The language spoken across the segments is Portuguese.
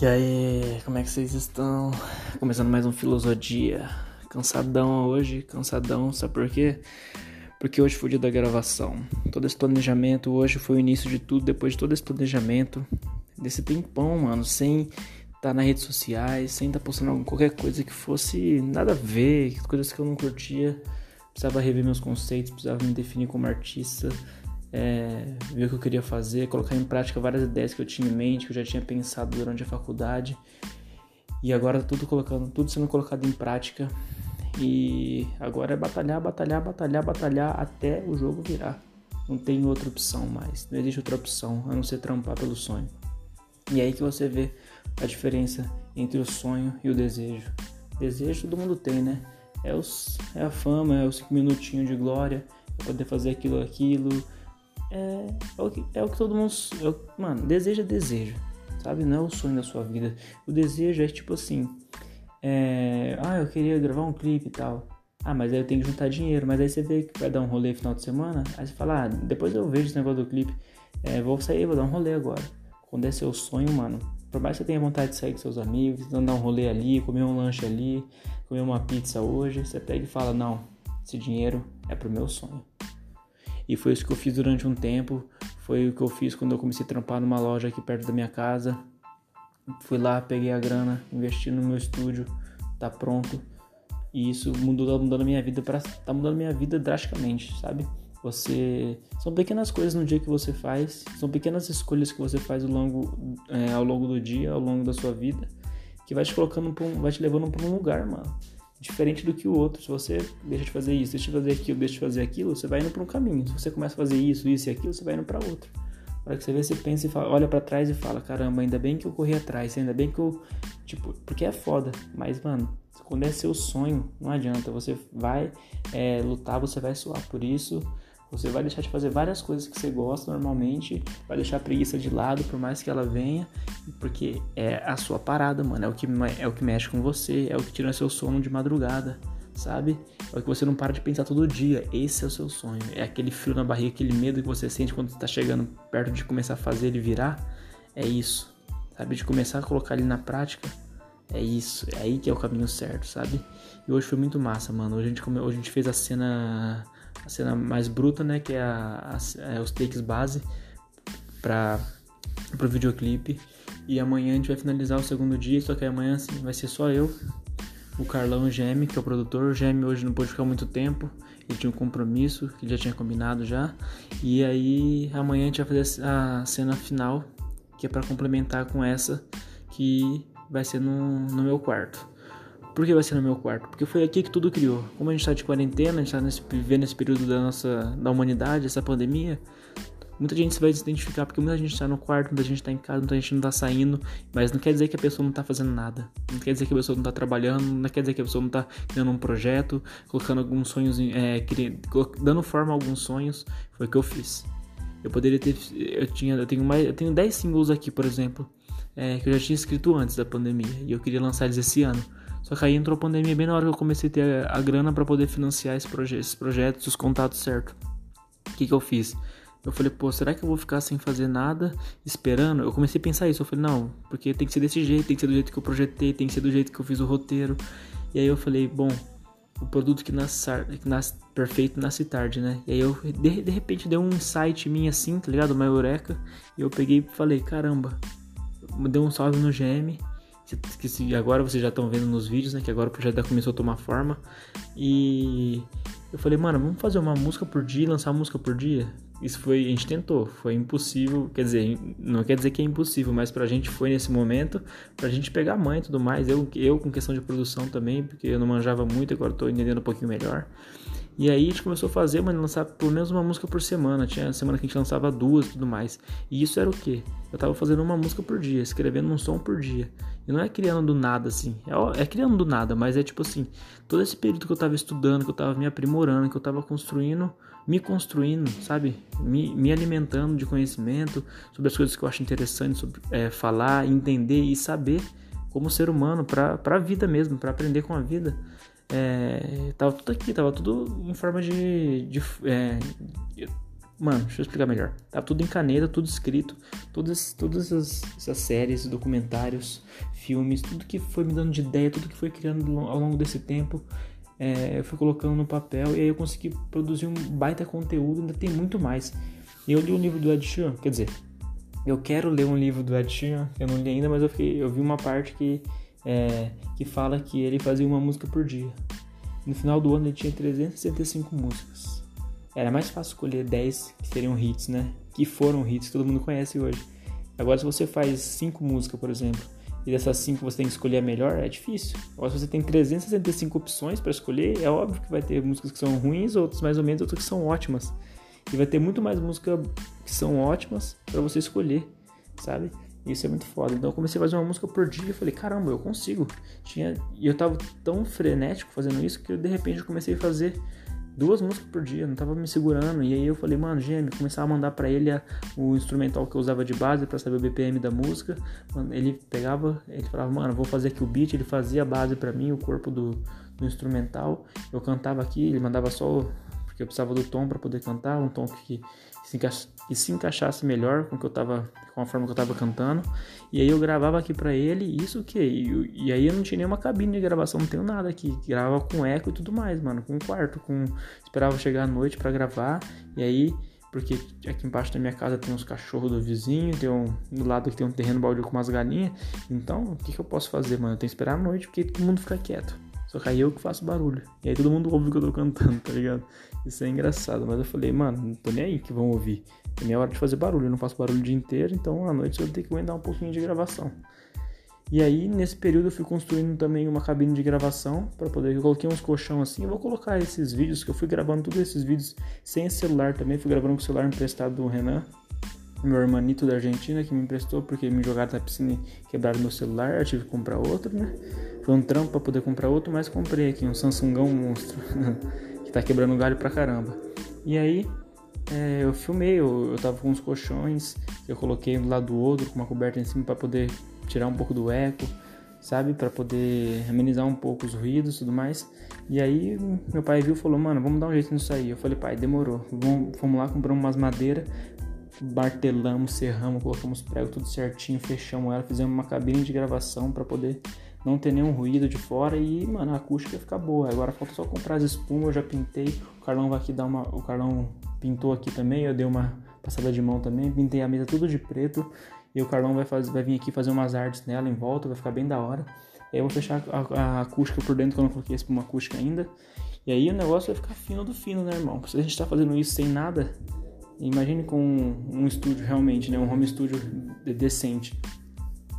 E aí, como é que vocês estão? Começando mais um Filosofia. Cansadão hoje, cansadão, sabe por quê? Porque hoje foi o dia da gravação. Todo esse planejamento, hoje foi o início de tudo, depois de todo esse planejamento, desse tempão, mano, sem estar tá nas redes sociais, sem estar tá postando qualquer coisa que fosse nada a ver, coisas que eu não curtia. Precisava rever meus conceitos, precisava me definir como artista, é, ver o que eu queria fazer, colocar em prática várias ideias que eu tinha em mente, que eu já tinha pensado durante a faculdade. E agora tudo colocando, tudo sendo colocado em prática. E agora é batalhar, batalhar, batalhar, batalhar até o jogo virar. Não tem outra opção mais. Não existe outra opção a não ser trampar pelo sonho. E é aí que você vê a diferença entre o sonho e o desejo. Desejo todo mundo tem, né? É, os, é a fama, é os cinco minutinhos de glória, poder fazer aquilo, aquilo, é, é, o, que, é o que todo mundo. É mano, deseja, deseja. Sabe? Não é o sonho da sua vida. O desejo é tipo assim. É, ah, eu queria gravar um clipe e tal. Ah, mas aí eu tenho que juntar dinheiro. Mas aí você vê que vai dar um rolê final de semana. Aí você fala, ah, depois eu vejo esse negócio do clipe. É, vou sair, vou dar um rolê agora. Quando é seu sonho, mano. Por mais que você tenha vontade de sair com seus amigos, dar um rolê ali, comer um lanche ali, comer uma pizza hoje, você pega e fala, não, esse dinheiro é pro meu sonho. E foi isso que eu fiz durante um tempo. Foi o que eu fiz quando eu comecei a trampar numa loja aqui perto da minha casa. Fui lá, peguei a grana, investi no meu estúdio, tá pronto. E isso mudou, tá mudando a minha vida para tá mudando a minha vida drasticamente, sabe? Você são pequenas coisas no dia que você faz, são pequenas escolhas que você faz ao longo, é, ao longo do dia, ao longo da sua vida, que vai te colocando, um, vai te levando para um lugar, mano diferente do que o outro. Se você deixa de fazer isso, deixa de fazer aquilo, deixa de fazer aquilo, você vai indo para um caminho. Se você começa a fazer isso, isso e aquilo, você vai indo para outro. Para que você vê, você pensa e fala, olha para trás e fala, caramba, ainda bem que eu corri atrás, ainda bem que eu, tipo, porque é foda. Mas mano, quando é seu sonho, não adianta. Você vai é, lutar, você vai suar por isso. Você vai deixar de fazer várias coisas que você gosta normalmente, vai deixar a preguiça de lado, por mais que ela venha, porque é a sua parada, mano. É o que, é o que mexe com você, é o que tira seu sono de madrugada, sabe? É o que você não para de pensar todo dia. Esse é o seu sonho. É aquele frio na barriga, aquele medo que você sente quando está chegando perto de começar a fazer ele virar. É isso, sabe? De começar a colocar ele na prática. É isso, é aí que é o caminho certo, sabe? E hoje foi muito massa, mano. Hoje a gente, hoje a gente fez a cena a cena mais bruta, né? Que é, a, a, é os takes base para o videoclipe. E amanhã a gente vai finalizar o segundo dia, só que amanhã assim, vai ser só eu, o Carlão o Geme, que é o produtor. O Geme hoje não pôde ficar muito tempo, ele tinha um compromisso que ele já tinha combinado já. E aí amanhã a gente vai fazer a cena final, que é para complementar com essa que vai ser no, no meu quarto. Por que vai ser no meu quarto? Porque foi aqui que tudo criou. Como a gente está de quarentena, a gente está vivendo esse período da nossa da humanidade, essa pandemia, muita gente vai se identificar porque muita gente está no quarto, muita gente está em casa, muita gente não está saindo, mas não quer dizer que a pessoa não está fazendo nada. Não quer dizer que a pessoa não está trabalhando, não quer dizer que a pessoa não está criando um projeto, colocando alguns sonhos, é, dando forma a alguns sonhos. Foi o que eu fiz. Eu poderia ter, eu tinha, eu tenho mais, eu tenho 10 singles aqui, por exemplo, é, que eu já tinha escrito antes da pandemia e eu queria lançar eles esse ano. Só que aí entrou a pandemia bem na hora que eu comecei a ter a, a grana para poder financiar esse proje esses projetos, os contatos certo. O que, que eu fiz? Eu falei, pô, será que eu vou ficar sem fazer nada, esperando? Eu comecei a pensar isso. Eu falei, não, porque tem que ser desse jeito, tem que ser do jeito que eu projetei, tem que ser do jeito que eu fiz o roteiro. E aí eu falei, bom, o produto que nasce, que nasce perfeito nasce tarde, né? E aí eu, de, de repente, deu um insight minha assim, tá ligado? Uma eureka. E eu peguei e falei, caramba, deu um salve no GM que se agora vocês já estão vendo nos vídeos, né? Que agora o projeto começou a tomar forma. E eu falei, mano, vamos fazer uma música por dia, lançar uma música por dia. Isso foi, a gente tentou, foi impossível, quer dizer, não quer dizer que é impossível, mas pra gente foi nesse momento, pra gente pegar a mãe e tudo mais. Eu, eu com questão de produção também, porque eu não manjava muito, agora tô entendendo um pouquinho melhor. E aí a gente começou a fazer, mano, lançar pelo menos uma música por semana. Tinha semana que a gente lançava duas e tudo mais. E isso era o quê? Eu tava fazendo uma música por dia, escrevendo um som por dia. E não é criando do nada, assim. É, é criando do nada, mas é tipo assim, todo esse período que eu tava estudando, que eu tava me aprimorando, que eu tava construindo, me construindo, sabe? Me, me alimentando de conhecimento sobre as coisas que eu acho interessante sobre, é, falar, entender e saber como ser humano, para a vida mesmo, para aprender com a vida. É, tava tudo aqui, tava tudo em forma de, de, é, Mano, deixa eu explicar melhor. Tá tudo em caneta, tudo escrito. Todas, todas as, essas séries, documentários, filmes, tudo que foi me dando de ideia, tudo que foi criando ao longo desse tempo, é, eu fui colocando no papel e aí eu consegui produzir um baita conteúdo. Ainda tem muito mais. Eu li um livro do Ed Sheeran, quer dizer, eu quero ler um livro do Ed Sheeran, eu não li ainda, mas eu, fiquei, eu vi uma parte que, é, que fala que ele fazia uma música por dia. No final do ano ele tinha 365 músicas. Era mais fácil escolher 10 que seriam hits, né? Que foram hits que todo mundo conhece hoje. Agora, se você faz 5 músicas, por exemplo, e dessas 5 você tem que escolher a melhor, é difícil. Agora, se você tem 365 opções para escolher, é óbvio que vai ter músicas que são ruins, outras mais ou menos, outras que são ótimas. E vai ter muito mais músicas que são ótimas para você escolher, sabe? Isso é muito foda. Então eu comecei a fazer uma música por dia e falei, caramba, eu consigo. Tinha... E eu tava tão frenético fazendo isso que eu, de repente eu comecei a fazer duas músicas por dia, não tava me segurando. E aí eu falei, mano, gêmeo, começava a mandar para ele a, o instrumental que eu usava de base para saber o BPM da música. Ele pegava, ele falava, mano, vou fazer aqui o beat, ele fazia a base para mim, o corpo do, do instrumental. Eu cantava aqui, ele mandava só porque eu precisava do tom para poder cantar, um tom que se, que se encaixasse melhor com que eu tava, com a forma que eu tava cantando. E aí eu gravava aqui para ele, isso que e, e, aí eu não tinha nenhuma cabine de gravação, não tenho nada aqui, gravava com eco e tudo mais, mano, com um quarto, com esperava chegar à noite para gravar. E aí porque aqui embaixo da minha casa tem uns cachorros do vizinho, tem um, do lado que tem um terreno baldio com umas galinhas. Então, o que, que eu posso fazer, mano? Eu tenho que esperar a noite porque todo mundo fica quieto. Só que aí eu que faço barulho. E aí todo mundo ouve o que eu tô cantando, tá ligado? Isso é engraçado. Mas eu falei, mano, não tô nem aí que vão ouvir. É minha hora de fazer barulho. Eu não faço barulho o dia inteiro, então à noite eu tenho que aguentar um pouquinho de gravação. E aí, nesse período, eu fui construindo também uma cabine de gravação para poder. Eu coloquei uns colchão assim. Eu vou colocar esses vídeos, que eu fui gravando todos esses vídeos sem celular também. Fui gravando com o celular emprestado do Renan meu hermanito da Argentina que me emprestou porque me jogaram na piscina e quebraram meu celular, eu tive que comprar outro, né? Foi um trampo para poder comprar outro, mas comprei aqui um Samsungão monstro que tá quebrando galho pra caramba. E aí é, eu filmei, eu, eu tava com uns colchões eu coloquei um do lado do outro com uma coberta em cima para poder tirar um pouco do eco, sabe, para poder amenizar um pouco os ruídos e tudo mais. E aí meu pai viu e falou: "Mano, vamos dar um jeito nisso aí". Eu falei: "Pai, demorou. Vamos, vamos lá, compramos umas madeiras martelamos, serramos, colocamos prego tudo certinho, fechamos ela, fizemos uma cabine de gravação para poder não ter nenhum ruído de fora e, mano, a acústica ia ficar boa. Agora falta só comprar as espumas, eu já pintei. O Carlão vai aqui dar uma. O Carlão pintou aqui também, eu dei uma passada de mão também, pintei a mesa tudo de preto. E o Carlão vai, fazer, vai vir aqui fazer umas artes nela em volta, vai ficar bem da hora. E aí eu vou fechar a, a acústica por dentro, que eu não coloquei espuma acústica ainda. E aí o negócio vai ficar fino do fino, né, irmão? Se a gente tá fazendo isso sem nada, Imagine com um estúdio realmente, né? Um home studio decente.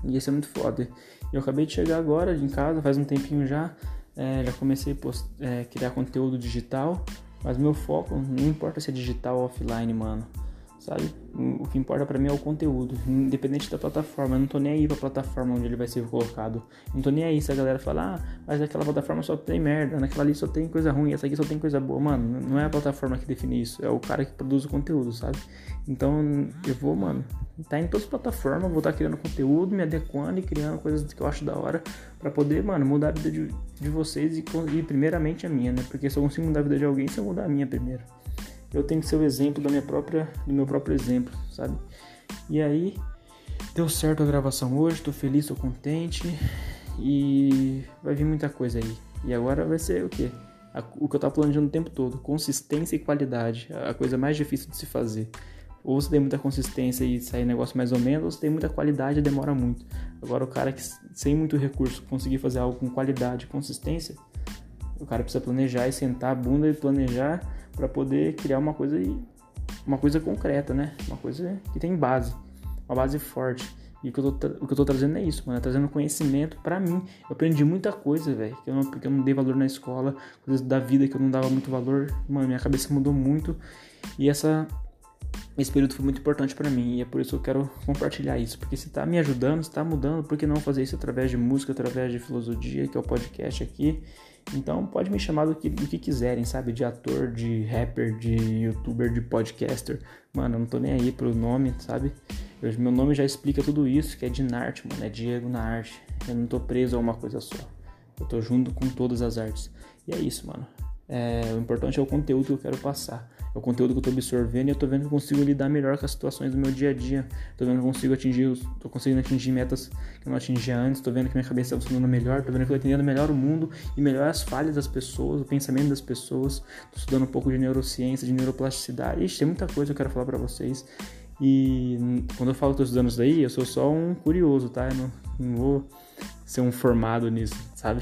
E isso é muito foda. Eu acabei de chegar agora em casa, faz um tempinho já. É, já comecei a é, criar conteúdo digital. Mas meu foco não importa se é digital ou offline, mano sabe? O que importa para mim é o conteúdo, independente da plataforma. Eu não tô nem aí pra plataforma onde ele vai ser colocado. Não tô nem aí se a galera falar, ah, mas aquela plataforma só tem merda, naquela ali só tem coisa ruim, essa aqui só tem coisa boa. Mano, não é a plataforma que define isso, é o cara que produz o conteúdo, sabe? Então eu vou, mano, tá em todas as plataformas, vou estar tá criando conteúdo, me adequando e criando coisas que eu acho da hora para poder, mano, mudar a vida de, de vocês e, e primeiramente a minha, né? Porque se eu consigo mudar a vida de alguém, se eu mudar a minha primeiro eu tenho que ser o exemplo da minha própria, do meu próprio exemplo, sabe? E aí deu certo a gravação hoje, tô feliz, tô contente e vai vir muita coisa aí. E agora vai ser o quê? O que eu tava planejando o tempo todo, consistência e qualidade, a coisa mais difícil de se fazer. Ou você tem muita consistência e sai negócio mais ou menos, ou você tem muita qualidade e demora muito. Agora o cara que sem muito recurso conseguir fazer algo com qualidade e consistência, o cara precisa planejar e sentar a bunda e planejar para poder criar uma coisa uma coisa concreta, né? Uma coisa que tem base, uma base forte. E o que eu tô, o que eu tô trazendo é isso, mano. É trazendo conhecimento para mim. Eu aprendi muita coisa, velho. Que eu não, porque eu não dei valor na escola. Coisas da vida que eu não dava muito valor. Mano, minha cabeça mudou muito. E essa, esse período foi muito importante para mim. E é por isso que eu quero compartilhar isso. Porque se tá me ajudando, se tá mudando, por que não fazer isso através de música, através de filosofia, que é o podcast aqui. Então pode me chamar do que, do que quiserem, sabe? De ator, de rapper, de youtuber, de podcaster. Mano, eu não tô nem aí pro nome, sabe? Eu, meu nome já explica tudo isso, que é de arte, mano. É Diego na arte. Eu não tô preso a uma coisa só. Eu tô junto com todas as artes. E é isso, mano. É, o importante é o conteúdo que eu quero passar. É o conteúdo que eu tô absorvendo e eu tô vendo que eu consigo lidar melhor com as situações do meu dia a dia. Tô vendo que eu consigo atingir, tô conseguindo atingir metas que eu não atingia antes, tô vendo que minha cabeça tá funcionando melhor, tô vendo que eu tô entendendo melhor o mundo e melhor as falhas das pessoas, o pensamento das pessoas. Tô estudando um pouco de neurociência, de neuroplasticidade. Ixi, tem muita coisa que eu quero falar para vocês. E quando eu falo que tô estudando isso daí, eu sou só um curioso, tá? Eu não, não vou ser um formado nisso, sabe?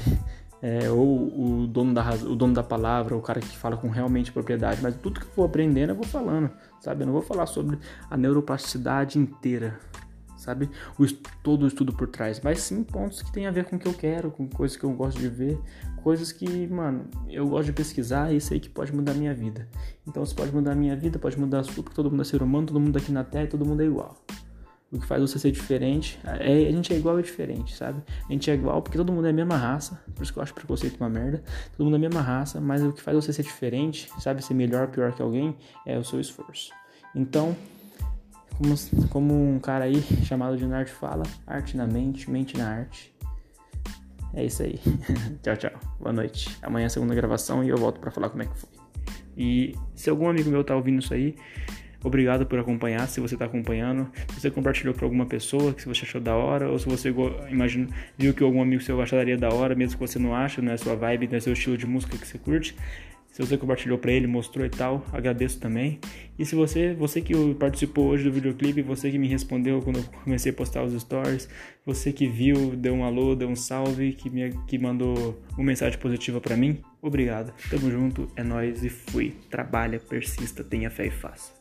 É, ou o dono, da, o dono da palavra, o cara que fala com realmente propriedade, mas tudo que eu vou aprendendo eu vou falando, sabe? Eu não vou falar sobre a neuroplasticidade inteira, sabe? O, todo o estudo por trás, mas sim pontos que tem a ver com o que eu quero, com coisas que eu gosto de ver, coisas que, mano, eu gosto de pesquisar e sei que pode mudar a minha vida. Então, se pode mudar a minha vida, pode mudar a sua, porque todo mundo é ser humano, todo mundo aqui na Terra, todo mundo é igual. O que faz você ser diferente, é, a gente é igual e diferente, sabe? A gente é igual porque todo mundo é a mesma raça, por isso que eu acho preconceito uma merda. Todo mundo é a mesma raça, mas o que faz você ser diferente, sabe? Ser melhor, pior que alguém, é o seu esforço. Então, como, como um cara aí chamado de Nerd fala, arte na mente, mente na arte. É isso aí. tchau, tchau. Boa noite. Amanhã é a segunda gravação e eu volto para falar como é que foi. E se algum amigo meu tá ouvindo isso aí, Obrigado por acompanhar, se você está acompanhando. Se você compartilhou para alguma pessoa, que se você achou da hora, ou se você imagina, viu que algum amigo seu acharia da hora, mesmo que você não acha, não é sua vibe, não é seu estilo de música que você curte. Se você compartilhou para ele, mostrou e tal, agradeço também. E se você, você que participou hoje do videoclipe, você que me respondeu quando eu comecei a postar os stories, você que viu, deu um alô, deu um salve, que me que mandou uma mensagem positiva para mim, obrigado. Tamo junto, é nós e fui. Trabalha, persista, tenha fé e faça.